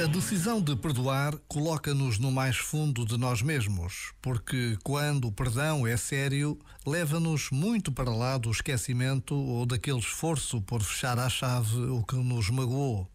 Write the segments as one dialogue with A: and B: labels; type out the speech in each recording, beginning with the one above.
A: A decisão de perdoar coloca-nos no mais fundo de nós mesmos, porque quando o perdão é sério, leva-nos muito para lá do esquecimento ou daquele esforço por fechar à chave o que nos magoou.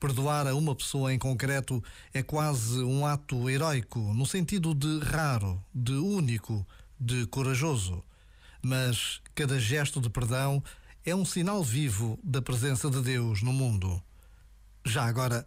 A: Perdoar a uma pessoa em concreto é quase um ato heróico, no sentido de raro, de único, de corajoso. Mas cada gesto de perdão é um sinal vivo da presença de Deus no mundo. Já agora,